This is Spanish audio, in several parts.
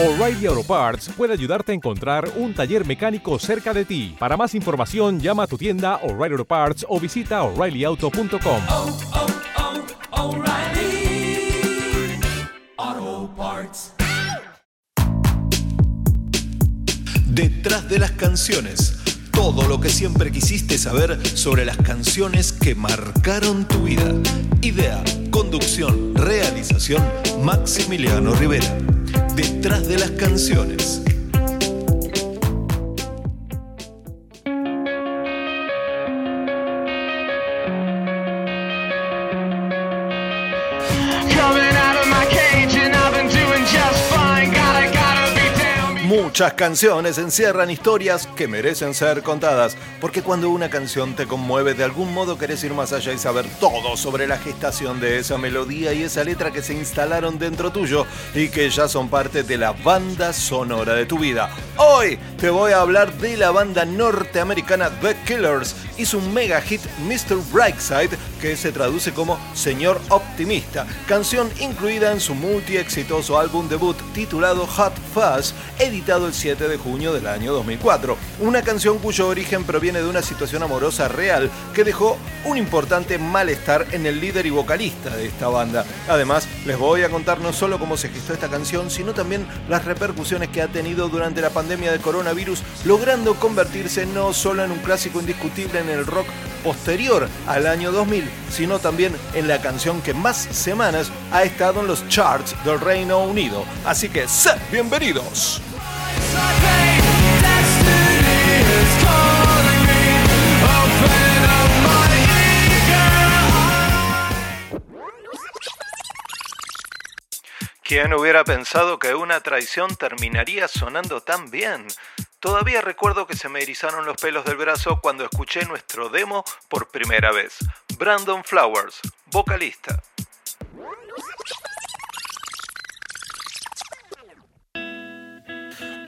O'Reilly Auto Parts puede ayudarte a encontrar un taller mecánico cerca de ti. Para más información, llama a tu tienda O'Reilly Auto Parts o visita oreillyauto.com. oh, oh, Parts. Detrás de las canciones. Todo lo que siempre quisiste saber sobre las canciones que marcaron tu vida. Idea, conducción, realización, Maximiliano Rivera. Detrás de las canciones. Muchas canciones encierran historias que merecen ser contadas, porque cuando una canción te conmueve, de algún modo querés ir más allá y saber todo sobre la gestación de esa melodía y esa letra que se instalaron dentro tuyo y que ya son parte de la banda sonora de tu vida. Hoy te voy a hablar de la banda norteamericana The Killers y su mega hit Mr. Brightside, que se traduce como Señor Optimista, canción incluida en su multi exitoso álbum debut titulado Hot Fuzz, editado el 7 de junio del año 2004. Una canción cuyo origen proviene de una situación amorosa real que dejó un importante malestar en el líder y vocalista de esta banda. Además, les voy a contar no solo cómo se gestó esta canción, sino también las repercusiones que ha tenido durante la pandemia de coronavirus, logrando convertirse no solo en un clásico indiscutible en el rock posterior al año 2000, sino también en la canción que más semanas ha estado en los charts del Reino Unido. Así que, sed bienvenidos. ¿Quién hubiera pensado que una traición terminaría sonando tan bien? Todavía recuerdo que se me erizaron los pelos del brazo cuando escuché nuestro demo por primera vez. Brandon Flowers, vocalista.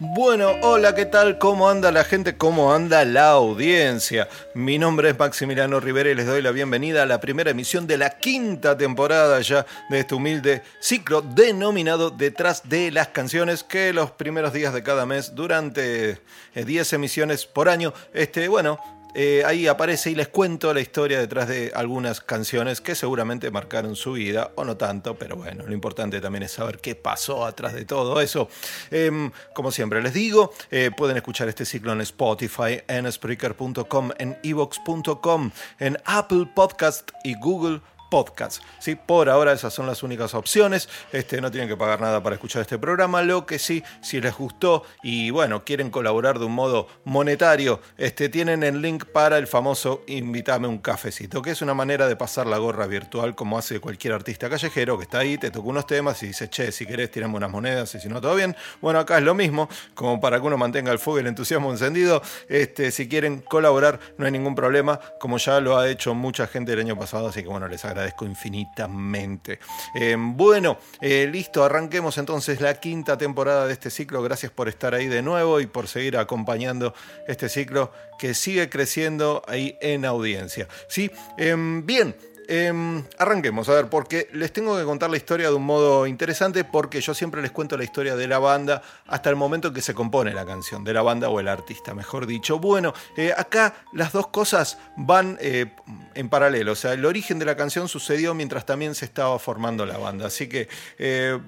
Bueno, hola, ¿qué tal? ¿Cómo anda la gente? ¿Cómo anda la audiencia? Mi nombre es Maximiliano Rivera y les doy la bienvenida a la primera emisión de la quinta temporada ya de este humilde ciclo denominado Detrás de las canciones que los primeros días de cada mes durante eh, 10 emisiones por año, este, bueno, eh, ahí aparece y les cuento la historia detrás de algunas canciones que seguramente marcaron su vida, o no tanto, pero bueno, lo importante también es saber qué pasó atrás de todo eso. Em, como siempre les digo, eh, pueden escuchar este ciclo en Spotify, en Spreaker.com, en Evox.com, en Apple Podcast y Google podcast. ¿sí? Por ahora esas son las únicas opciones. Este, no tienen que pagar nada para escuchar este programa. Lo que sí, si les gustó y bueno, quieren colaborar de un modo monetario, este, tienen el link para el famoso Invítame un cafecito, que es una manera de pasar la gorra virtual como hace cualquier artista callejero que está ahí, te toca unos temas y dice, che, si querés tirame unas monedas y si no, todo bien. Bueno, acá es lo mismo, como para que uno mantenga el fuego y el entusiasmo encendido. Este, si quieren colaborar, no hay ningún problema, como ya lo ha hecho mucha gente el año pasado, así que bueno, les agradezco infinitamente. Eh, bueno, eh, listo, arranquemos entonces la quinta temporada de este ciclo. Gracias por estar ahí de nuevo y por seguir acompañando este ciclo que sigue creciendo ahí en audiencia. ¿Sí? Em, bien. Em, arranquemos, a ver, porque les tengo que contar la historia de un modo interesante, porque yo siempre les cuento la historia de la banda hasta el momento en que se compone la canción, de la banda o el artista, mejor dicho. Bueno, eh, acá las dos cosas van eh, en paralelo, o sea, el origen de la canción sucedió mientras también se estaba formando la banda, así que... Eh,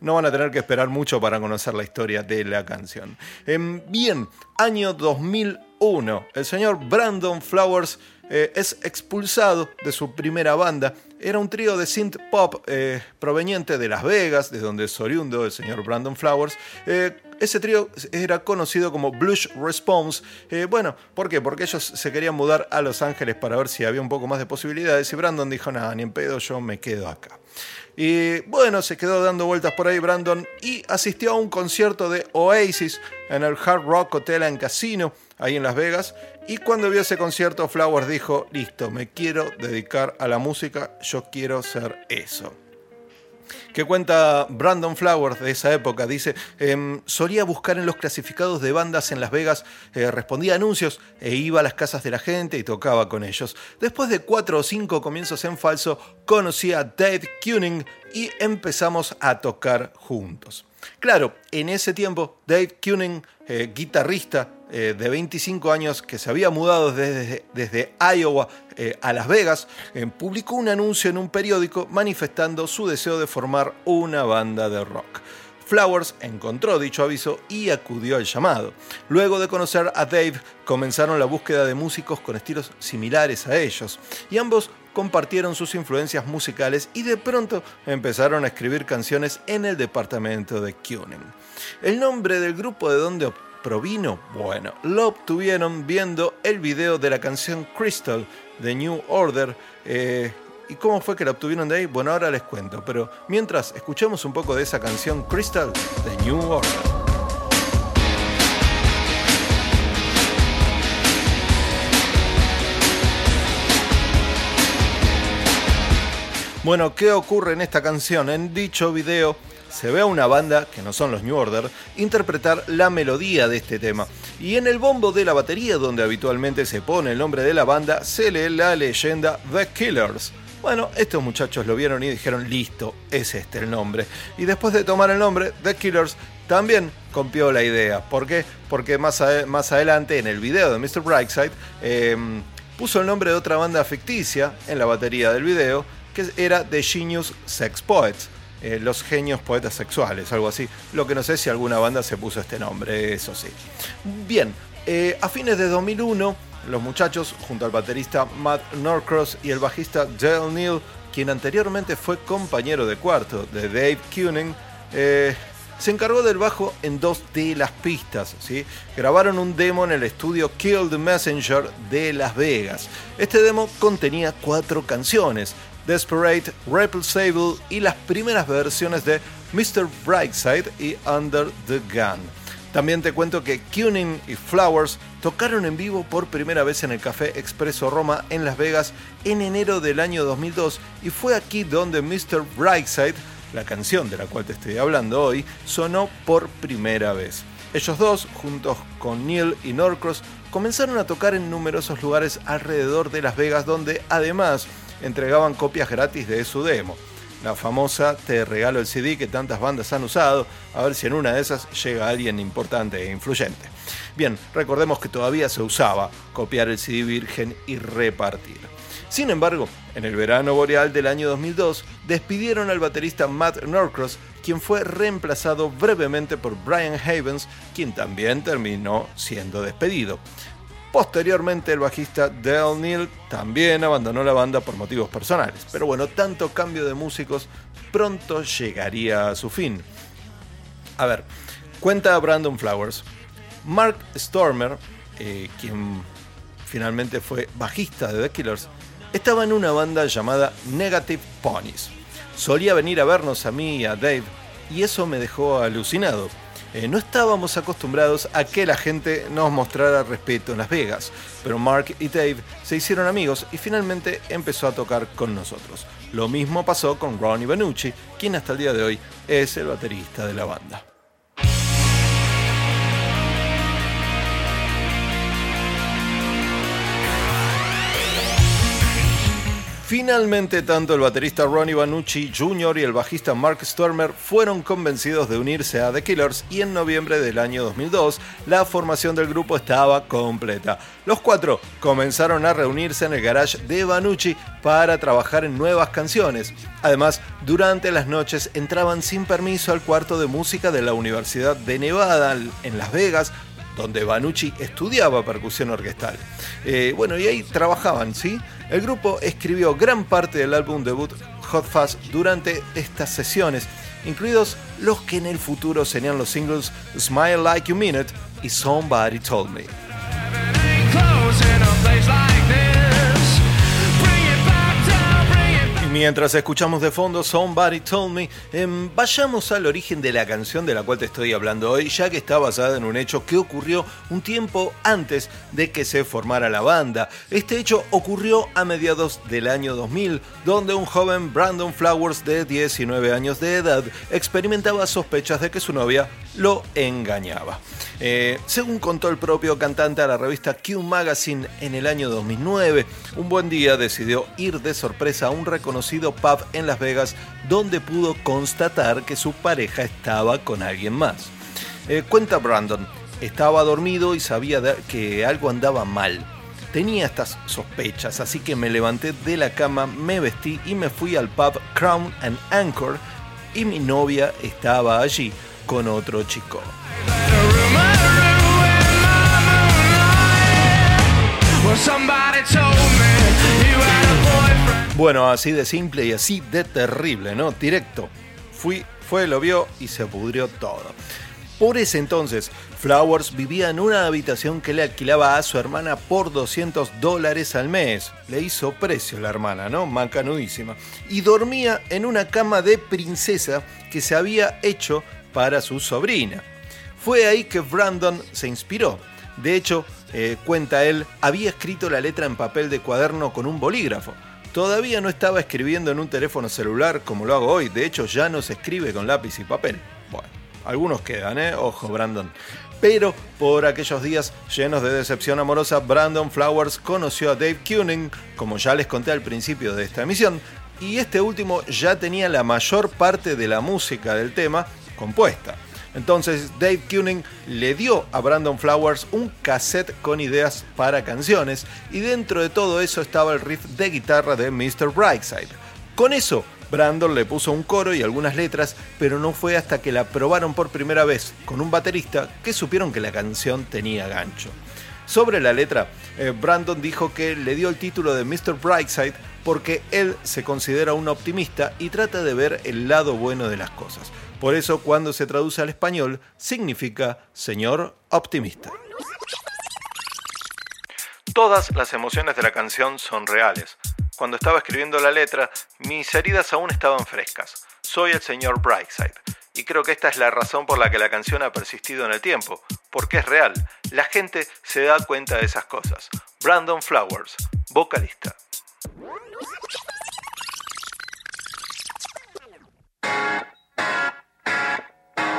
no van a tener que esperar mucho para conocer la historia de la canción. Em, bien, año 2001. El señor Brandon Flowers eh, es expulsado de su primera banda. Era un trío de synth pop eh, proveniente de Las Vegas, de donde es oriundo el señor Brandon Flowers. Eh, ese trío era conocido como Blush Response. Bueno, ¿por qué? Porque ellos se querían mudar a Los Ángeles para ver si había un poco más de posibilidades. Y Brandon dijo, nada, ni en pedo, yo me quedo acá. Y bueno, se quedó dando vueltas por ahí Brandon y asistió a un concierto de Oasis en el Hard Rock Hotel and Casino, ahí en Las Vegas. Y cuando vio ese concierto, Flowers dijo, listo, me quiero dedicar a la música, yo quiero ser eso. ¿Qué cuenta Brandon Flowers de esa época? Dice, em, solía buscar en los clasificados de bandas en Las Vegas, eh, respondía a anuncios e iba a las casas de la gente y tocaba con ellos. Después de cuatro o cinco comienzos en falso, conocí a Dave Kuning y empezamos a tocar juntos. Claro, en ese tiempo Dave Kuning, eh, guitarrista eh, de 25 años que se había mudado desde, desde Iowa eh, a Las Vegas, eh, publicó un anuncio en un periódico manifestando su deseo de formar una banda de rock. Flowers encontró dicho aviso y acudió al llamado. Luego de conocer a Dave, comenzaron la búsqueda de músicos con estilos similares a ellos, y ambos compartieron sus influencias musicales y de pronto empezaron a escribir canciones en el departamento de Kuning. El nombre del grupo de donde provino? Bueno, lo obtuvieron viendo el video de la canción Crystal de New Order. Eh, ¿Y cómo fue que la obtuvieron de ahí? Bueno, ahora les cuento, pero mientras escuchemos un poco de esa canción Crystal de New Order. Bueno, ¿qué ocurre en esta canción? En dicho video se ve a una banda, que no son los New Order, interpretar la melodía de este tema. Y en el bombo de la batería, donde habitualmente se pone el nombre de la banda, se lee la leyenda The Killers. Bueno, estos muchachos lo vieron y dijeron, listo, es este el nombre. Y después de tomar el nombre, The Killers también copió la idea. ¿Por qué? Porque más, más adelante, en el video de Mr. Brightside, eh, puso el nombre de otra banda ficticia en la batería del video, que era The Genius Sex Poets. Eh, los genios poetas sexuales, algo así. Lo que no sé si alguna banda se puso este nombre, eso sí. Bien, eh, a fines de 2001, los muchachos, junto al baterista Matt Norcross y el bajista Dale Neal, quien anteriormente fue compañero de cuarto de Dave Kuning, eh, se encargó del bajo en dos de las pistas. ¿sí? Grabaron un demo en el estudio Kill the Messenger de Las Vegas. Este demo contenía cuatro canciones. Desperate, Repulsable y las primeras versiones de Mr. Brightside y Under the Gun. También te cuento que Kuning y Flowers tocaron en vivo por primera vez en el Café Expreso Roma en Las Vegas en enero del año 2002 y fue aquí donde Mr. Brightside, la canción de la cual te estoy hablando hoy, sonó por primera vez. Ellos dos, juntos con Neil y Norcross, comenzaron a tocar en numerosos lugares alrededor de Las Vegas donde además entregaban copias gratis de su demo. La famosa Te regalo el CD que tantas bandas han usado, a ver si en una de esas llega alguien importante e influyente. Bien, recordemos que todavía se usaba copiar el CD virgen y repartir. Sin embargo, en el verano boreal del año 2002, despidieron al baterista Matt Norcross, quien fue reemplazado brevemente por Brian Havens, quien también terminó siendo despedido. Posteriormente, el bajista Dale Neal también abandonó la banda por motivos personales. Pero bueno, tanto cambio de músicos pronto llegaría a su fin. A ver, cuenta Brandon Flowers. Mark Stormer, eh, quien finalmente fue bajista de The Killers, estaba en una banda llamada Negative Ponies. Solía venir a vernos a mí y a Dave, y eso me dejó alucinado. Eh, no estábamos acostumbrados a que la gente nos mostrara respeto en Las Vegas, pero Mark y Dave se hicieron amigos y finalmente empezó a tocar con nosotros. Lo mismo pasó con Ronnie Benucci, quien hasta el día de hoy es el baterista de la banda. Finalmente, tanto el baterista Ronnie Banucci Jr. y el bajista Mark Stormer fueron convencidos de unirse a The Killers y en noviembre del año 2002 la formación del grupo estaba completa. Los cuatro comenzaron a reunirse en el garage de Banucci para trabajar en nuevas canciones. Además, durante las noches entraban sin permiso al cuarto de música de la Universidad de Nevada en Las Vegas donde Banucci estudiaba percusión orquestal. Eh, bueno, y ahí trabajaban, ¿sí? El grupo escribió gran parte del álbum debut Hot Fuzz durante estas sesiones, incluidos los que en el futuro serían los singles Smile Like You Mean It y Somebody Told Me. Mientras escuchamos de fondo Somebody Told Me, em, vayamos al origen de la canción de la cual te estoy hablando hoy, ya que está basada en un hecho que ocurrió un tiempo antes de que se formara la banda. Este hecho ocurrió a mediados del año 2000, donde un joven Brandon Flowers de 19 años de edad experimentaba sospechas de que su novia lo engañaba. Eh, según contó el propio cantante a la revista Q Magazine en el año 2009, un buen día decidió ir de sorpresa a un reconocido pub en Las Vegas donde pudo constatar que su pareja estaba con alguien más. Eh, cuenta Brandon, estaba dormido y sabía que algo andaba mal. Tenía estas sospechas, así que me levanté de la cama, me vestí y me fui al pub Crown and Anchor y mi novia estaba allí con otro chico. Bueno, así de simple y así de terrible, ¿no? Directo. Fui, fue, lo vio y se pudrió todo. Por ese entonces, Flowers vivía en una habitación que le alquilaba a su hermana por 200 dólares al mes. Le hizo precio la hermana, ¿no? Macanudísima. Y dormía en una cama de princesa que se había hecho para su sobrina. Fue ahí que Brandon se inspiró. De hecho, eh, cuenta él, había escrito la letra en papel de cuaderno con un bolígrafo. Todavía no estaba escribiendo en un teléfono celular como lo hago hoy, de hecho ya no se escribe con lápiz y papel. Bueno, algunos quedan, ¿eh? Ojo, Brandon. Pero por aquellos días llenos de decepción amorosa, Brandon Flowers conoció a Dave Kuning, como ya les conté al principio de esta emisión, y este último ya tenía la mayor parte de la música del tema compuesta. Entonces Dave Kuning le dio a Brandon Flowers un cassette con ideas para canciones y dentro de todo eso estaba el riff de guitarra de Mr. Brightside. Con eso, Brandon le puso un coro y algunas letras, pero no fue hasta que la probaron por primera vez con un baterista que supieron que la canción tenía gancho. Sobre la letra, eh, Brandon dijo que le dio el título de Mr. Brightside porque él se considera un optimista y trata de ver el lado bueno de las cosas. Por eso cuando se traduce al español significa señor optimista. Todas las emociones de la canción son reales. Cuando estaba escribiendo la letra, mis heridas aún estaban frescas. Soy el señor Brightside. Y creo que esta es la razón por la que la canción ha persistido en el tiempo, porque es real. La gente se da cuenta de esas cosas. Brandon Flowers, vocalista.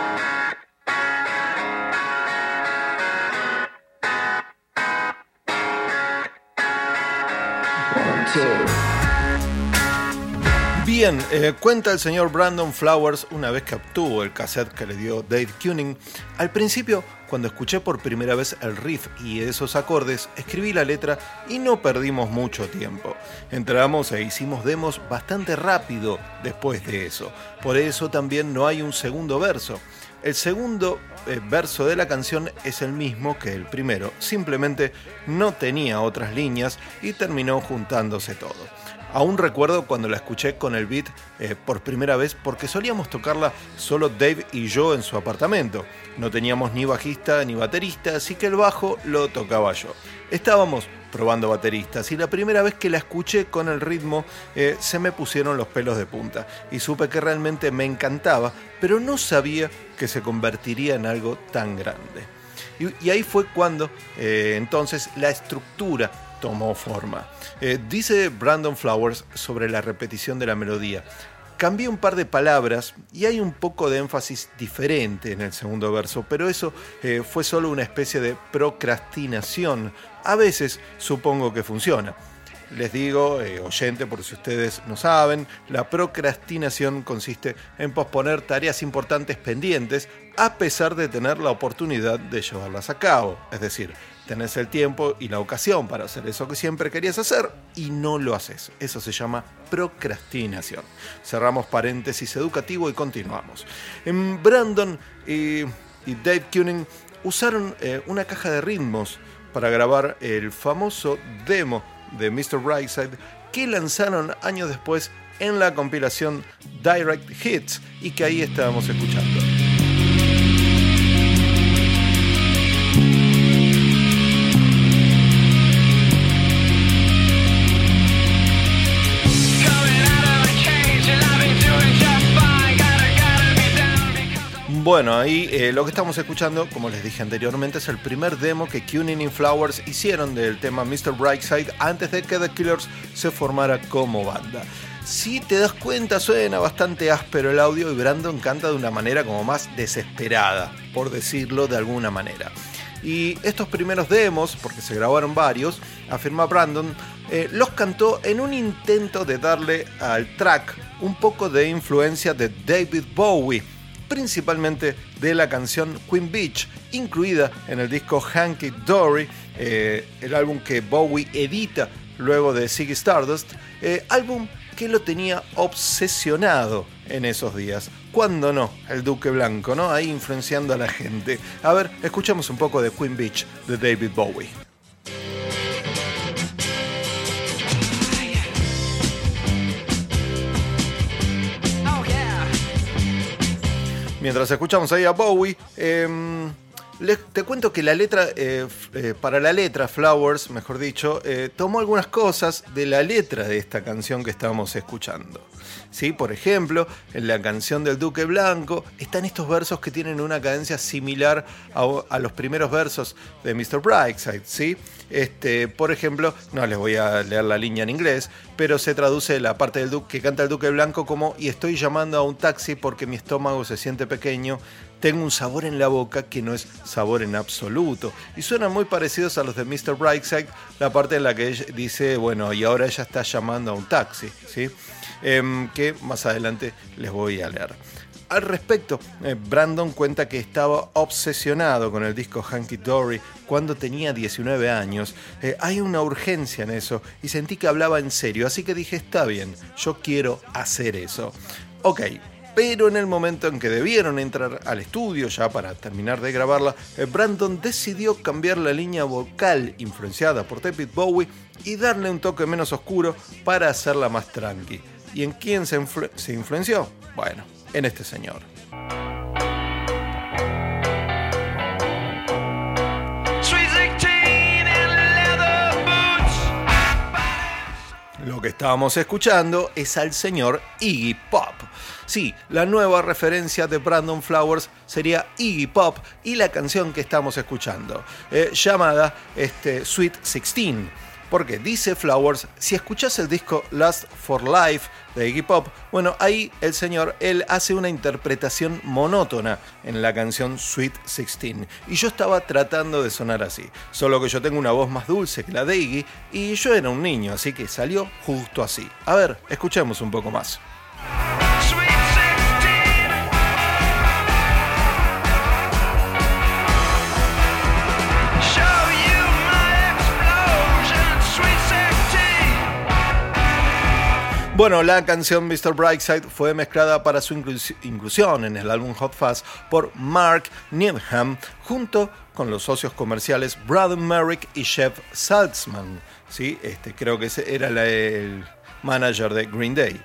Bye. Bien, eh, cuenta el señor Brandon Flowers una vez que obtuvo el cassette que le dio Dave Kuning. Al principio, cuando escuché por primera vez el riff y esos acordes, escribí la letra y no perdimos mucho tiempo. Entramos e hicimos demos bastante rápido después de eso. Por eso también no hay un segundo verso. El segundo eh, verso de la canción es el mismo que el primero, simplemente no tenía otras líneas y terminó juntándose todo. Aún recuerdo cuando la escuché con el beat eh, por primera vez porque solíamos tocarla solo Dave y yo en su apartamento. No teníamos ni bajista ni baterista, así que el bajo lo tocaba yo. Estábamos probando bateristas y la primera vez que la escuché con el ritmo eh, se me pusieron los pelos de punta y supe que realmente me encantaba, pero no sabía que se convertiría en algo tan grande. Y, ahí fue cuando eh, entonces la estructura tomó forma. Eh, dice Brandon Flowers sobre la repetición de la melodía. Cambié un par de palabras y hay un poco de énfasis diferente en el segundo verso, pero eso eh, fue solo una especie de procrastinación. A veces supongo que funciona. Les digo, eh, oyente, por si ustedes no saben, la procrastinación consiste en posponer tareas importantes pendientes a pesar de tener la oportunidad de llevarlas a cabo. Es decir, tenés el tiempo y la ocasión para hacer eso que siempre querías hacer y no lo haces. Eso se llama procrastinación. Cerramos paréntesis educativo y continuamos. En Brandon y, y Dave Kuning usaron eh, una caja de ritmos para grabar el famoso demo de Mr. Brightside que lanzaron años después en la compilación Direct Hits y que ahí estábamos escuchando. Bueno, ahí eh, lo que estamos escuchando, como les dije anteriormente, es el primer demo que Cunin y Flowers hicieron del tema Mr. Brightside antes de que The Killers se formara como banda. Si te das cuenta, suena bastante áspero el audio y Brandon canta de una manera como más desesperada, por decirlo de alguna manera. Y estos primeros demos, porque se grabaron varios, afirma Brandon, eh, los cantó en un intento de darle al track un poco de influencia de David Bowie, principalmente de la canción Queen Beach, incluida en el disco Hanky Dory, eh, el álbum que Bowie edita luego de Ziggy Stardust, eh, álbum que lo tenía obsesionado en esos días. ¿Cuándo no? El Duque Blanco, ¿no? Ahí influenciando a la gente. A ver, escuchamos un poco de Queen Beach de David Bowie. Mientras escuchamos ahí a Bowie, em, te cuento que la letra, eh, eh, para la letra, Flowers, mejor dicho, eh, tomó algunas cosas de la letra de esta canción que estábamos escuchando. ¿Sí? Por ejemplo, en la canción del Duque Blanco están estos versos que tienen una cadencia similar a, a los primeros versos de Mr. Brightside. ¿sí? Este, por ejemplo, no les voy a leer la línea en inglés, pero se traduce la parte del Duque que canta el Duque Blanco como y estoy llamando a un taxi porque mi estómago se siente pequeño tengo un sabor en la boca que no es sabor en absoluto. Y suenan muy parecidos a los de Mr. Brightside, la parte en la que dice, bueno, y ahora ella está llamando a un taxi, ¿sí? Em, que más adelante les voy a leer. Al respecto, eh, Brandon cuenta que estaba obsesionado con el disco Hanky Dory cuando tenía 19 años. Eh, hay una urgencia en eso y sentí que hablaba en serio, así que dije, está bien, yo quiero hacer eso. Ok, pero en el momento en que debieron entrar al estudio ya para terminar de grabarla, eh, Brandon decidió cambiar la línea vocal influenciada por David Bowie y darle un toque menos oscuro para hacerla más tranqui. ¿Y en quién se, influ- se influenció? Bueno, en este señor. Sweet 16 and leather boots. Lo que estábamos escuchando es al señor Iggy Pop. Sí, la nueva referencia de Brandon Flowers sería Iggy Pop y la canción que estamos escuchando, eh, llamada este, Sweet 16. Porque dice Flowers, si escuchas el disco Last for Life de Iggy Pop, bueno, ahí el señor, él hace una interpretación monótona en la canción Sweet 16. Y yo estaba tratando de sonar así, solo que yo tengo una voz más dulce que la de Iggy y yo era un niño, así que salió justo así. A ver, escuchemos un poco más. Bueno, la canción Mr. Brightside fue mezclada para su inclus- inclusión en el álbum Hot Fuzz por Mark Needham junto con los socios comerciales Brad Merrick y Jeff Saltzman. ¿sí? Este, creo que ese era el manager de Green Day.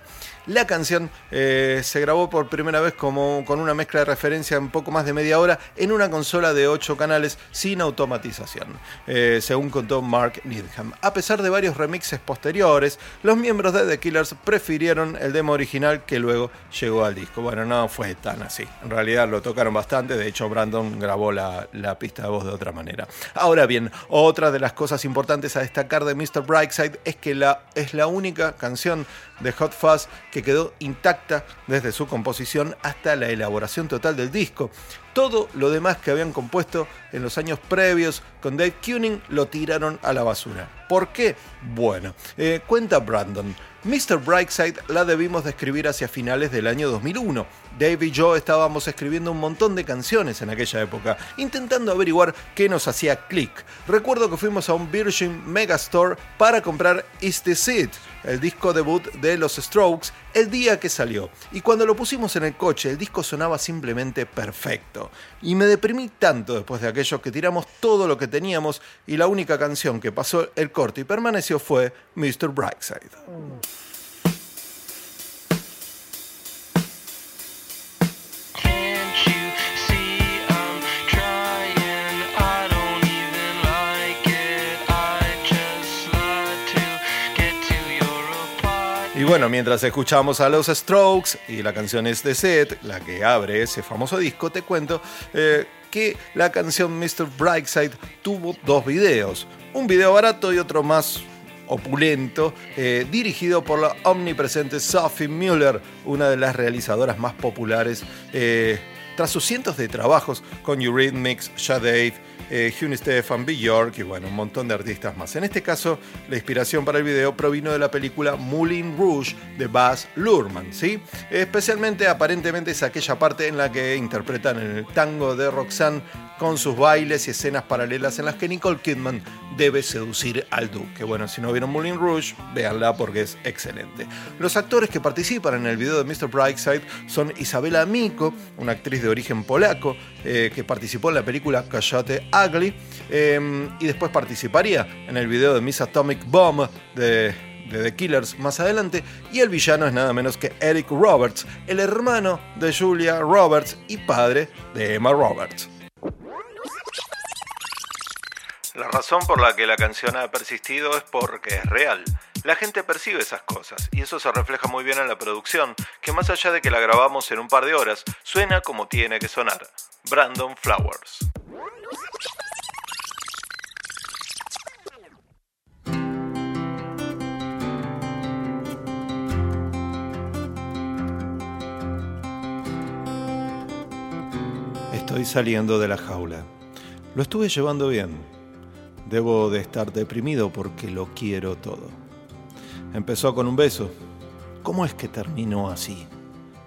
La canción eh, se grabó por primera vez como, con una mezcla de referencia en poco más de media hora en una consola de 8 canales sin automatización, eh, según contó Mark Needham. A pesar de varios remixes posteriores, los miembros de The Killers prefirieron el demo original que luego llegó al disco. Bueno, no fue tan así. En realidad lo tocaron bastante, de hecho Brandon grabó la, la pista de voz de otra manera. Ahora bien, otra de las cosas importantes a destacar de Mr. Brightside es que la, es la única canción de Hot Fuzz que quedó intacta desde su composición hasta la elaboración total del disco. Todo lo demás que habían compuesto en los años previos con Dave Kuning lo tiraron a la basura. ¿Por qué? Bueno, eh, cuenta Brandon. Mr. Brightside la debimos de escribir hacia finales del año 2001. Dave y yo estábamos escribiendo un montón de canciones en aquella época, intentando averiguar qué nos hacía clic. Recuerdo que fuimos a un Virgin Megastore para comprar Is This It, el disco debut de los Strokes, el día que salió. Y cuando lo pusimos en el coche, el disco sonaba simplemente perfecto. Y me deprimí tanto después de aquello que tiramos todo lo que teníamos y la única canción que pasó el corte y permaneció fue Mr. Brightside. Bueno, mientras escuchamos a los Strokes y la canción es de Set, la que abre ese famoso disco, te cuento eh, que la canción Mr. Brightside tuvo dos videos. Un video barato y otro más opulento, eh, dirigido por la omnipresente Sophie Muller, una de las realizadoras más populares eh, tras sus cientos de trabajos con Eurythmics, Shade, eh, Hugh Stefan, Bjork y bueno, un montón de artistas más. En este caso, la inspiración para el video provino de la película Moulin Rouge de Baz Luhrmann, ¿sí? Especialmente, aparentemente, es aquella parte en la que interpretan el tango de Roxanne con sus bailes y escenas paralelas en las que Nicole Kidman debe seducir al duque. Bueno, si no vieron Moulin Rouge, véanla porque es excelente. Los actores que participan en el video de Mr. Brightside son Isabela Miko, una actriz de origen polaco eh, que participó en la película Coyote Ugly eh, y después participaría en el video de Miss Atomic Bomb de de The Killers más adelante, y el villano es nada menos que Eric Roberts, el hermano de Julia Roberts y padre de Emma Roberts. La razón por la que la canción ha persistido es porque es real. La gente percibe esas cosas y eso se refleja muy bien en la producción, que más allá de que la grabamos en un par de horas, suena como tiene que sonar. Brandon Flowers. Estoy saliendo de la jaula. Lo estuve llevando bien. Debo de estar deprimido porque lo quiero todo. Empezó con un beso. ¿Cómo es que terminó así?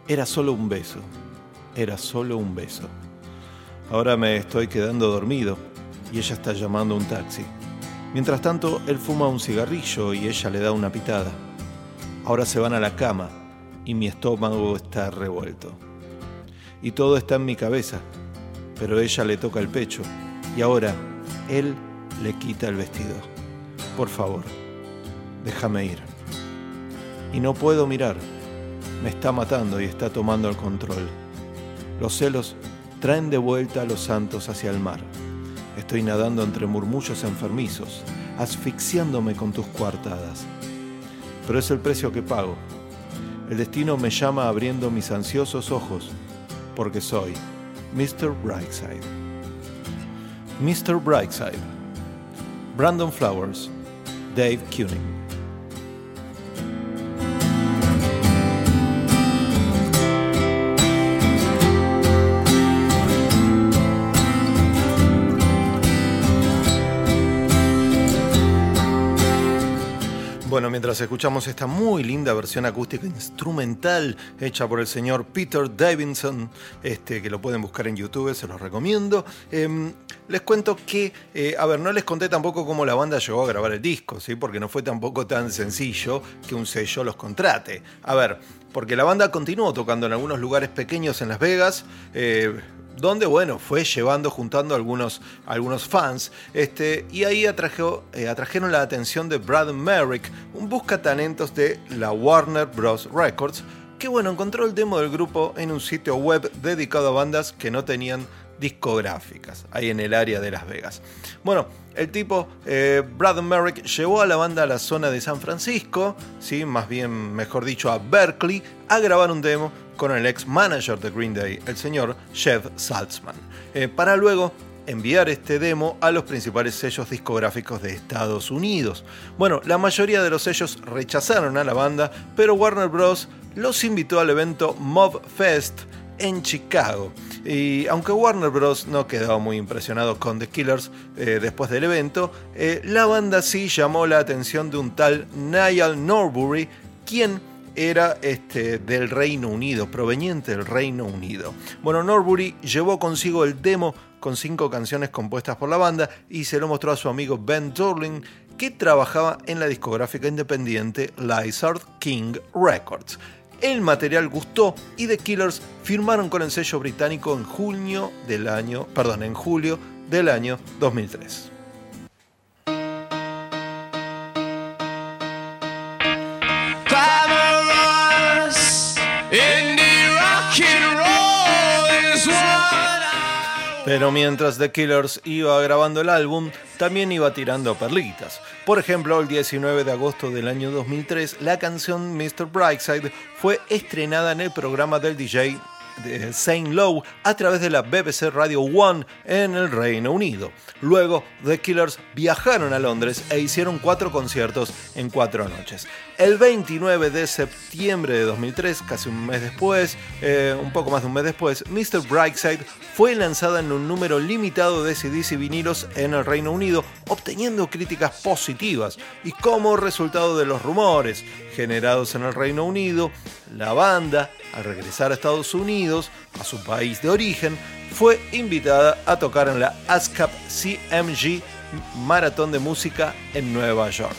Era solo un beso. Era solo un beso. Ahora me estoy quedando dormido y ella está llamando un taxi. Mientras tanto, él fuma un cigarrillo y ella le da una pitada. Ahora se van a la cama y mi estómago está revuelto. Y todo está en mi cabeza, pero ella le toca el pecho y ahora él le quita el vestido. Por favor, déjame ir. Y no puedo mirar. Me está matando y está tomando el control. Los celos traen de vuelta a los santos hacia el mar. Estoy nadando entre murmullos enfermizos, asfixiándome con tus coartadas. Pero es el precio que pago. El destino me llama abriendo mis ansiosos ojos, porque soy Mr. Brightside. Mr. Brightside. Brandon Flowers. Dave Kuning. Mientras escuchamos esta muy linda versión acústica instrumental hecha por el señor Peter Davidson, este, que lo pueden buscar en YouTube, se los recomiendo. Eh, les cuento que, eh, a ver, no les conté tampoco cómo la banda llegó a grabar el disco, ¿sí? porque no fue tampoco tan sencillo que un sello los contrate. A ver, porque la banda continuó tocando en algunos lugares pequeños en Las Vegas. Eh, donde bueno, fue llevando, juntando algunos, algunos fans, este, y ahí atrajo, eh, atrajeron la atención de Brad Merrick, un buscatalentos de la Warner Bros. Records, que bueno, encontró el demo del grupo en un sitio web dedicado a bandas que no tenían discográficas, ahí en el área de Las Vegas. Bueno, el tipo, eh, Brad Merrick, llevó a la banda a la zona de San Francisco, ¿sí? más bien, mejor dicho, a Berkeley, a grabar un demo con el ex manager de Green Day, el señor Jeff Saltzman, eh, para luego enviar este demo a los principales sellos discográficos de Estados Unidos. Bueno, la mayoría de los sellos rechazaron a la banda, pero Warner Bros. los invitó al evento Mob Fest en Chicago. Y aunque Warner Bros. no quedó muy impresionado con The Killers eh, después del evento, eh, la banda sí llamó la atención de un tal Niall Norbury, quien era este, del Reino Unido, proveniente del Reino Unido. Bueno, Norbury llevó consigo el demo con cinco canciones compuestas por la banda y se lo mostró a su amigo Ben Durling, que trabajaba en la discográfica independiente Lizard King Records. El material gustó y The Killers firmaron con el sello británico en del año, perdón, en julio del año 2003. Pero mientras The Killers iba grabando el álbum, también iba tirando perlitas. Por ejemplo, el 19 de agosto del año 2003, la canción Mr. Brightside fue estrenada en el programa del DJ de Saint Low a través de la BBC Radio 1 en el Reino Unido. Luego, The Killers viajaron a Londres e hicieron cuatro conciertos en cuatro noches. El 29 de septiembre de 2003, casi un mes después, eh, un poco más de un mes después, Mr. Brightside fue lanzada en un número limitado de CDs y vinilos en el Reino Unido, obteniendo críticas positivas. Y como resultado de los rumores generados en el Reino Unido, la banda, al regresar a Estados Unidos, a su país de origen, fue invitada a tocar en la ASCAP CMG Maratón de Música en Nueva York.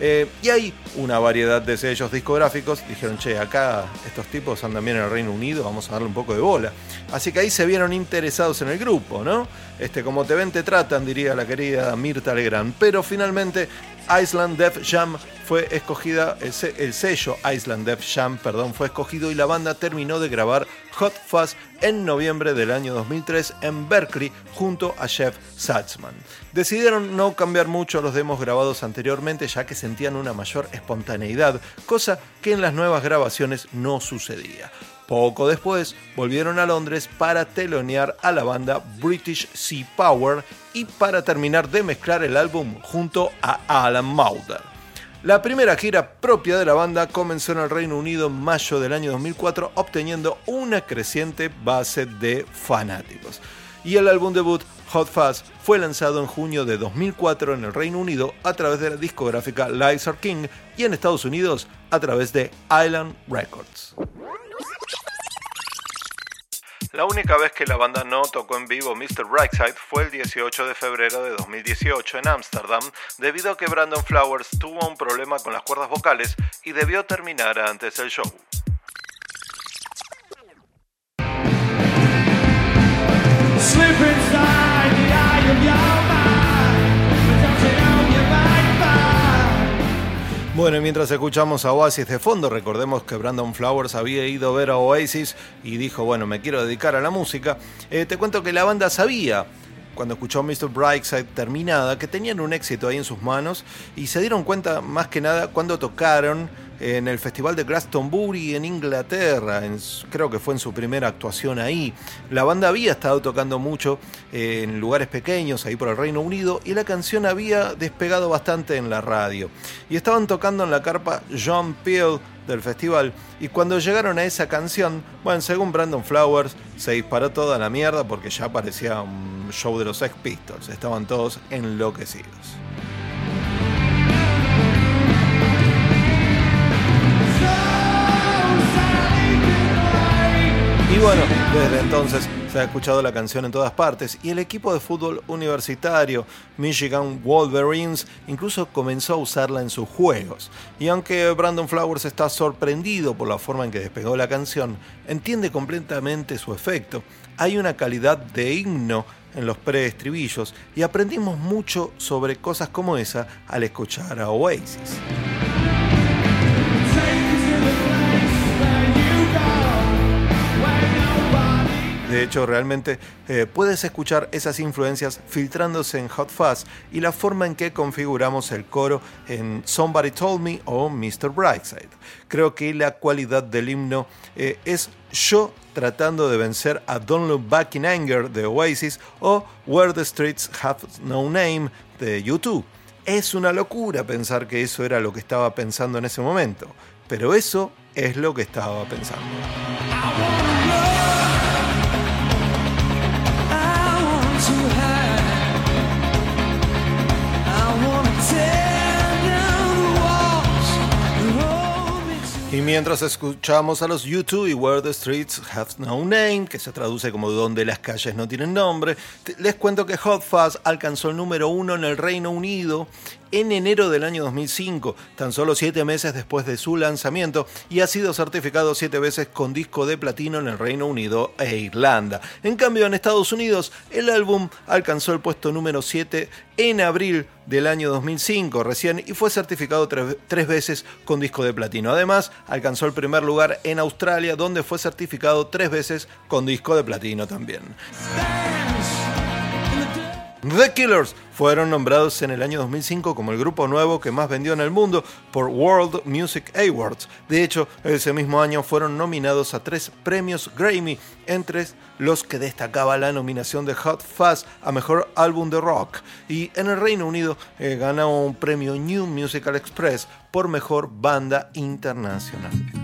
Eh, y hay una variedad de sellos discográficos. Dijeron, che, acá estos tipos andan bien en el Reino Unido, vamos a darle un poco de bola. Así que ahí se vieron interesados en el grupo, ¿no? Este, como te ven, te tratan, diría la querida Mirta Legrand. Pero finalmente Island Def Jam fue escogida, el, se- el sello Island Def Jam, perdón, fue escogido y la banda terminó de grabar Hot Fuzz en noviembre del año 2003 en Berkeley junto a Jeff Satzman. Decidieron no cambiar mucho los demos grabados anteriormente ya que sentían una mayor espontaneidad, cosa que en las nuevas grabaciones no sucedía. Poco después volvieron a Londres para telonear a la banda British Sea Power y para terminar de mezclar el álbum junto a Alan Mauder. La primera gira propia de la banda comenzó en el Reino Unido en mayo del año 2004, obteniendo una creciente base de fanáticos. Y el álbum debut Hot Fuzz fue lanzado en junio de 2004 en el Reino Unido a través de la discográfica Lizard King y en Estados Unidos a través de Island Records. La única vez que la banda no tocó en vivo Mr. Brightside fue el 18 de febrero de 2018 en Ámsterdam, debido a que Brandon Flowers tuvo un problema con las cuerdas vocales y debió terminar antes el show. Bueno, mientras escuchamos a Oasis de fondo, recordemos que Brandon Flowers había ido a ver a Oasis y dijo, bueno, me quiero dedicar a la música. Eh, te cuento que la banda sabía, cuando escuchó Mr. Brightside terminada, que tenían un éxito ahí en sus manos y se dieron cuenta más que nada cuando tocaron en el Festival de Glastonbury en Inglaterra, en creo que fue en su primera actuación ahí. La banda había estado tocando mucho eh, en lugares pequeños, ahí por el Reino Unido, y la canción había despegado bastante en la radio. Y estaban tocando en la carpa John Peel del festival, y cuando llegaron a esa canción, bueno, según Brandon Flowers, se disparó toda la mierda porque ya parecía un show de los Sex Pistols, estaban todos enloquecidos. Bueno, desde entonces se ha escuchado la canción en todas partes y el equipo de fútbol universitario Michigan Wolverines incluso comenzó a usarla en sus juegos. Y aunque Brandon Flowers está sorprendido por la forma en que despegó la canción, entiende completamente su efecto. Hay una calidad de himno en los preestribillos y aprendimos mucho sobre cosas como esa al escuchar a Oasis. De hecho, realmente eh, puedes escuchar esas influencias filtrándose en Hot Fuzz y la forma en que configuramos el coro en Somebody Told Me o Mr. Brightside. Creo que la cualidad del himno eh, es yo tratando de vencer a Don't Look Back in Anger de Oasis o Where the Streets Have No Name de YouTube. Es una locura pensar que eso era lo que estaba pensando en ese momento, pero eso es lo que estaba pensando. Y mientras escuchamos a los YouTube y Where the Streets Have No Name, que se traduce como Donde las calles no tienen nombre, les cuento que Hot Fuzz alcanzó el número uno en el Reino Unido en enero del año 2005, tan solo siete meses después de su lanzamiento, y ha sido certificado siete veces con disco de platino en el Reino Unido e Irlanda. En cambio, en Estados Unidos, el álbum alcanzó el puesto número 7 en abril del año 2005 recién y fue certificado tres, tres veces con disco de platino. Además, alcanzó el primer lugar en Australia, donde fue certificado tres veces con disco de platino también. The Killers fueron nombrados en el año 2005 como el grupo nuevo que más vendió en el mundo por World Music Awards. De hecho, ese mismo año fueron nominados a tres premios Grammy, entre los que destacaba la nominación de Hot Fuzz a Mejor Álbum de Rock. Y en el Reino Unido eh, ganó un premio New Musical Express por Mejor Banda Internacional.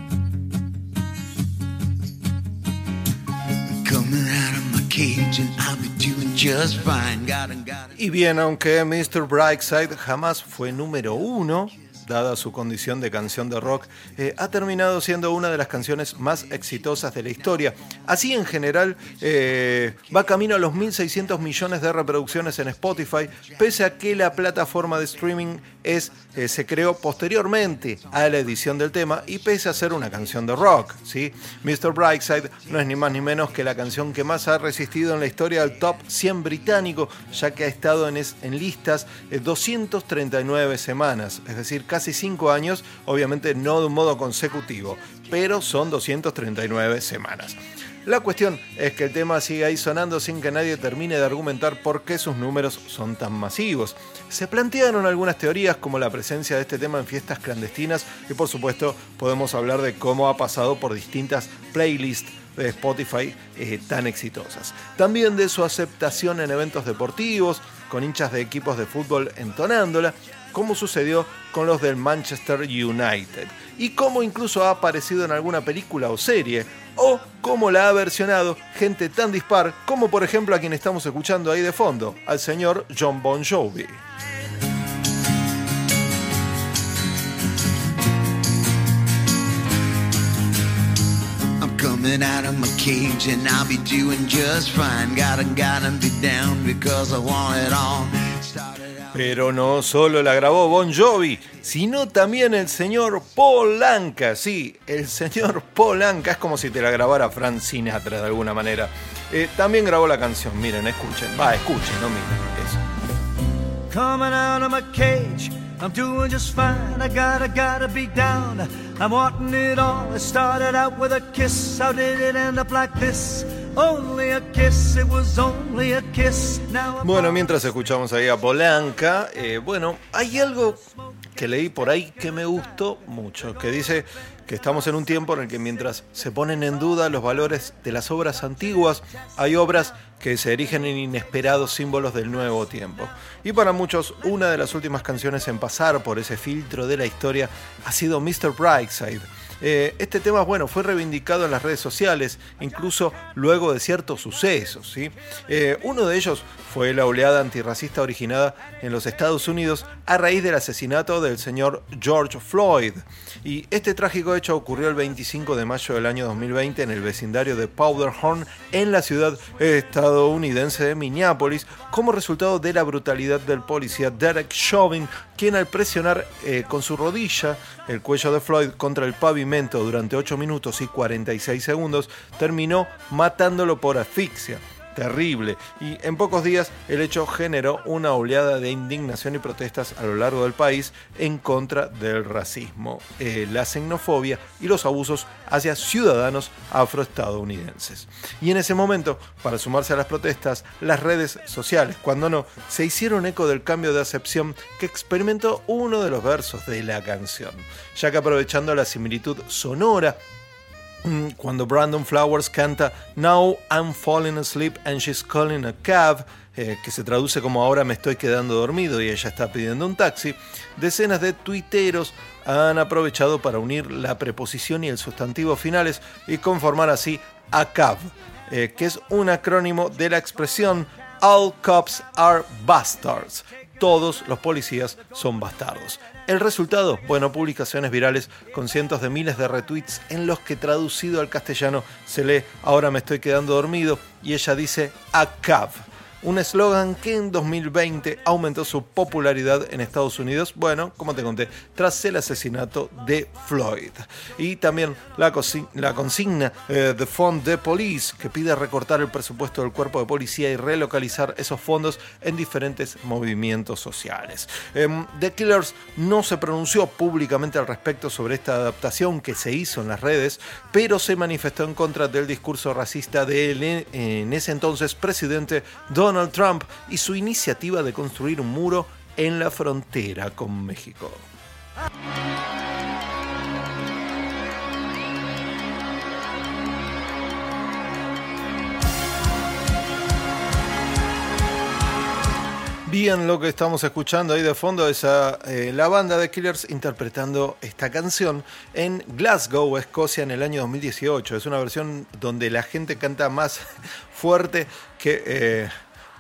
Y bien, aunque Mr. Brightside jamás fue número uno, dada su condición de canción de rock, eh, ha terminado siendo una de las canciones más exitosas de la historia. Así en general, eh, va camino a los 1.600 millones de reproducciones en Spotify, pese a que la plataforma de streaming es, eh, se creó posteriormente a la edición del tema y pese a ser una canción de rock. ¿sí? Mr. Brightside no es ni más ni menos que la canción que más ha resistido en la historia del top 100 británico, ya que ha estado en, en listas eh, 239 semanas, es decir, casi 5 años, obviamente no de un modo consecutivo, pero son 239 semanas. La cuestión es que el tema sigue ahí sonando sin que nadie termine de argumentar por qué sus números son tan masivos. Se plantearon algunas teorías como la presencia de este tema en fiestas clandestinas y por supuesto podemos hablar de cómo ha pasado por distintas playlists de Spotify eh, tan exitosas. También de su aceptación en eventos deportivos, con hinchas de equipos de fútbol entonándola, como sucedió con los del Manchester United, y cómo incluso ha aparecido en alguna película o serie, o cómo la ha versionado gente tan dispar como por ejemplo a quien estamos escuchando ahí de fondo, al señor John Bon Jovi. I'm coming out of my cage and I'll be doing just fine. Gotta, gotta be down because I want it all. Started out. Pero no solo la grabó Bon Jovi, sino también el señor Paul Anka. Sí, el señor Paul Anka es como si te la grabara Frank Sinatra de alguna manera. Eh, también grabó la canción, miren, escuchen. Va, escuchen, no miren. Eso. Coming out of my cage, I'm doing just fine. I gotta, gotta be down. I'm wanting it all. It started out with a kiss. How did it end up like this? Only a kiss, it was only a kiss. Now Bueno, mientras escuchamos ahí a Polanca, eh, bueno, hay algo que leí por ahí que me gustó mucho, que dice que estamos en un tiempo en el que mientras se ponen en duda los valores de las obras antiguas, hay obras que se erigen en inesperados símbolos del nuevo tiempo. Y para muchos, una de las últimas canciones en pasar por ese filtro de la historia ha sido Mr. Brightside. Eh, este tema, bueno, fue reivindicado en las redes sociales, incluso luego de ciertos sucesos. ¿sí? Eh, uno de ellos fue la oleada antirracista originada en los Estados Unidos a raíz del asesinato del señor George Floyd. Y este trágico hecho ocurrió el 25 de mayo del año 2020 en el vecindario de Powderhorn, en la ciudad estadounidense de Minneapolis, como resultado de la brutalidad del policía Derek Chauvin, quien al presionar eh, con su rodilla el cuello de Floyd contra el pavimento durante 8 minutos y 46 segundos, terminó matándolo por asfixia. Terrible. Y en pocos días el hecho generó una oleada de indignación y protestas a lo largo del país en contra del racismo, eh, la xenofobia y los abusos hacia ciudadanos afroestadounidenses. Y en ese momento, para sumarse a las protestas, las redes sociales, cuando no, se hicieron eco del cambio de acepción que experimentó uno de los versos de la canción, ya que aprovechando la similitud sonora cuando Brandon Flowers canta Now I'm falling asleep and she's calling a cab, eh, que se traduce como ahora me estoy quedando dormido y ella está pidiendo un taxi, decenas de tuiteros han aprovechado para unir la preposición y el sustantivo finales y conformar así a cab, eh, que es un acrónimo de la expresión All cops are bastards. Todos los policías son bastardos. El resultado, bueno, publicaciones virales con cientos de miles de retweets en los que traducido al castellano se lee Ahora me estoy quedando dormido y ella dice a cab. Un eslogan que en 2020 aumentó su popularidad en Estados Unidos, bueno, como te conté, tras el asesinato de Floyd. Y también la, consigna eh, The Fund de Police, que pide recortar el presupuesto del cuerpo de policía y relocalizar esos fondos en diferentes movimientos sociales. Em, The Killers no se pronunció públicamente al respecto sobre esta adaptación que se hizo en las redes, pero se manifestó en contra del discurso racista del en ese entonces presidente Donald Donald Trump y su iniciativa de construir un muro en la frontera con México. Bien, lo que estamos escuchando ahí de fondo es eh, la banda de Killers interpretando esta canción en Glasgow, Escocia, en el año 2018. Es una versión donde la gente canta más fuerte que eh,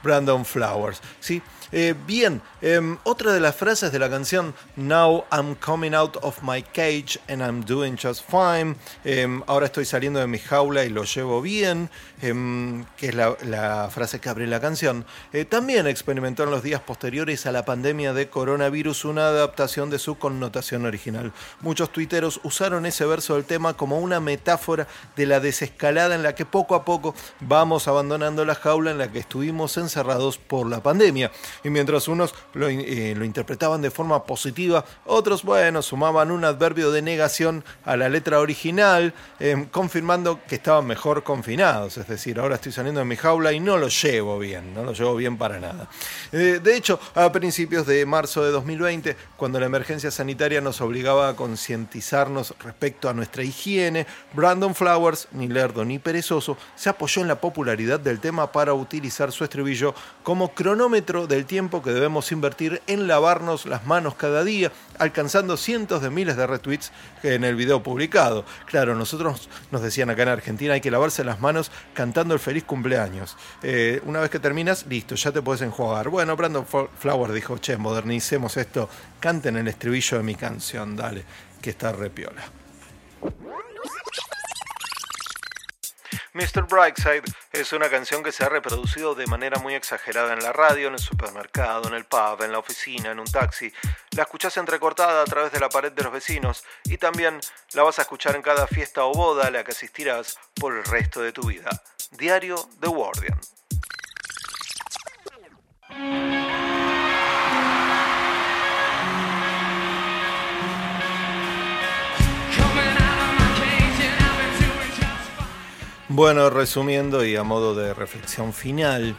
Brandon Flowers. ¿sí? Eh, bien, em, otra de las frases de la canción Now I'm coming out of my cage and I'm doing just fine. Em, ahora estoy saliendo de mi jaula y lo llevo bien, em, que es la, la frase que abre la canción. Eh, también experimentó en los días posteriores a la pandemia de coronavirus una adaptación de su connotación original. Muchos tuiteros usaron ese verso del tema como una metáfora de la desescalada en la que poco a poco vamos abandonando la jaula en la que estuvimos encerrados por la pandemia. Y mientras unos lo, eh, lo interpretaban de forma positiva, otros, bueno, sumaban un adverbio de negación a la letra original, eh, confirmando que estaban mejor confinados. Es decir, ahora estoy saliendo de mi jaula y no lo llevo bien, no lo llevo bien para nada. Eh, de hecho, a principios de marzo de 2020, cuando la emergencia sanitaria nos obligaba a concientizarnos respecto a nuestra higiene, Brandon Flowers, ni lerdo ni perezoso, se apoyó en la popularidad del tema para utilizar su estribillo como cronómetro del tiempo que debemos invertir en lavarnos las manos cada día, alcanzando cientos de miles de retweets en el video publicado. Claro, nosotros nos decían acá en Argentina hay que lavarse las manos cantando el feliz cumpleaños. Eh, una vez que terminas, listo, ya te puedes enjuagar. Bueno, Brandon Flowers dijo, che, modernicemos esto, canten el estribillo de mi canción, dale, que está repiola. Mr. Brightside es una canción que se ha reproducido de manera muy exagerada en la radio, en el supermercado, en el pub, en la oficina, en un taxi. La escuchás entrecortada a través de la pared de los vecinos y también la vas a escuchar en cada fiesta o boda a la que asistirás por el resto de tu vida. Diario The Guardian. Bueno, resumiendo y a modo de reflexión final,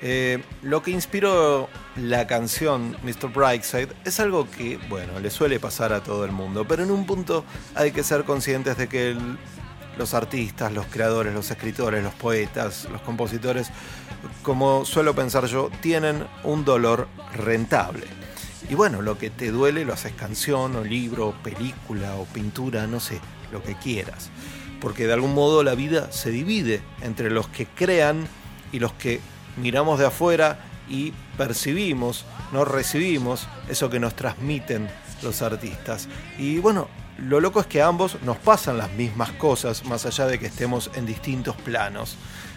eh, lo que inspiró la canción Mr. Brightside es algo que, bueno, le suele pasar a todo el mundo, pero en un punto hay que ser conscientes de que los artistas, los creadores, los escritores, los poetas, los compositores, como suelo pensar yo, tienen un dolor rentable. Y bueno, lo que te duele lo haces canción o libro, o película o pintura, no sé, lo que quieras. Porque de algún modo la vida se divide entre los que crean y los que miramos de afuera y percibimos, no recibimos eso que nos transmiten los artistas. Y bueno, lo loco es que a ambos nos pasan las mismas cosas, más allá de que estemos en distintos planos.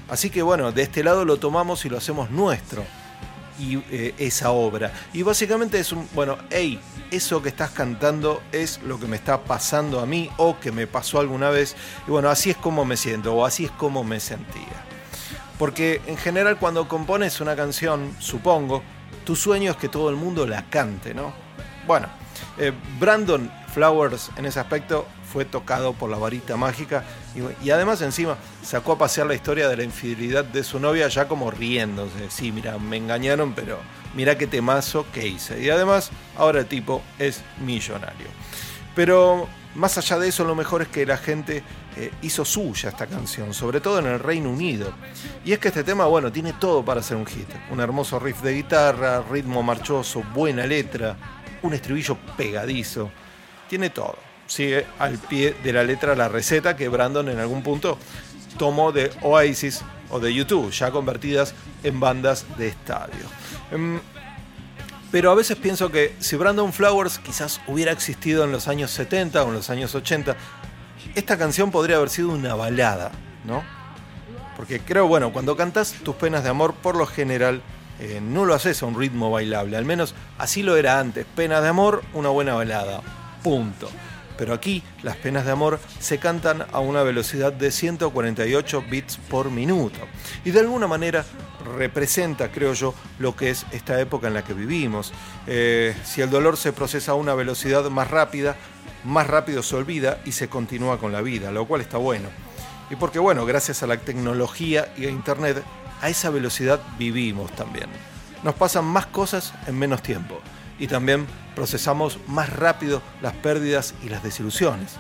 Así que bueno, de este lado lo tomamos y lo hacemos nuestro y eh, esa obra. Y básicamente es un, bueno, hey, eso que estás cantando es lo que me está pasando a mí o que me pasó alguna vez. Y bueno, así es como me siento o así es como me sentía. Porque en general cuando compones una canción, supongo, tu sueño es que todo el mundo la cante, ¿no? Bueno, eh, Brandon Flowers en ese aspecto fue tocado por la varita mágica y, además encima sacó a pasear la historia de la infidelidad de su novia ya como riéndose. Sí, mira, me engañaron, pero mira qué temazo que hice. Y además ahora el tipo es millonario. Pero más allá de eso, lo mejor es que la gente eh, hizo suya esta canción, sobre todo en el Reino Unido. Y es que este tema, bueno, tiene todo para ser un hit. Un hermoso riff de guitarra, ritmo marchoso, buena letra, un estribillo pegadizo. Tiene todo. Sigue al pie de la letra la receta que Brandon en algún punto tomó de Oasis o de YouTube, ya convertidas en bandas de estadio. Em, pero a veces pienso que si Brandon Flowers quizás hubiera existido en los años 70 o en los años 80, esta canción podría haber sido una balada, ¿no? Porque creo, bueno, cuando cantas tus penas de amor, por lo general eh, no lo haces a un ritmo bailable, al menos así lo era antes. Penas de amor, una buena balada, punto. Pero aquí las penas de amor se cantan a una velocidad de 148 bits por minuto. Y de alguna manera representa, creo yo, lo que es esta época en la que vivimos. Eh, si el dolor se procesa a una velocidad más rápida, más rápido se olvida y se continúa con la vida, lo cual está bueno. Y porque bueno, gracias a la tecnología y a internet a esa velocidad vivimos también. Nos pasan más cosas en menos tiempo y también procesamos más rápido las pérdidas y las desilusiones.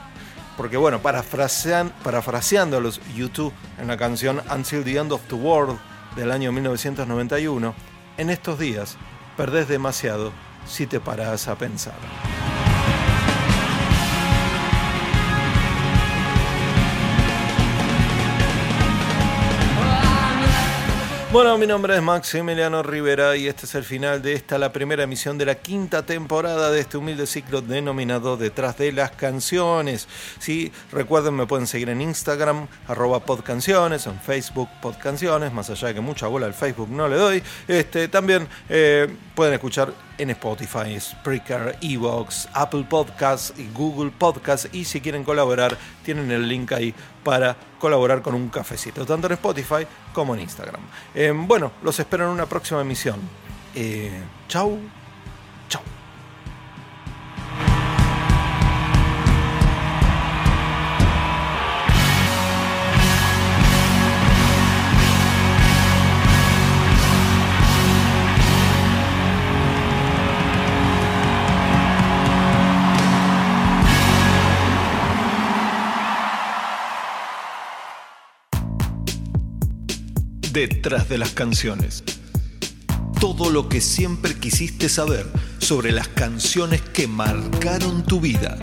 Porque bueno, parafrasean, parafraseando a los YouTube en la canción Until the End of the World del año 1991, en estos días perdés demasiado si te paras a pensar. Bueno, mi nombre es Maximiliano Rivera y este es el final de esta, la primera emisión de la quinta temporada de este humilde ciclo denominado Detrás de las Canciones. Sí, recuerden, me pueden seguir en Instagram, arroba podcanciones, en Facebook podcanciones, más allá de que mucha bola al Facebook no le doy. Este, también eh, pueden escuchar en Spotify, Spreaker, Evox, Apple Podcasts y Google Podcasts. Y si quieren colaborar, tienen el link ahí para colaborar con un cafecito, tanto en Spotify como en Instagram. Eh, bueno, los espero en una próxima emisión. Eh, chau, chau. Detrás de las canciones. Todo lo que siempre quisiste saber sobre las canciones que marcaron tu vida.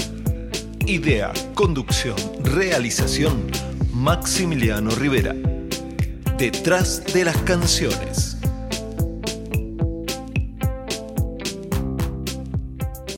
Idea, conducción, realización, Maximiliano Rivera. Detrás de las canciones.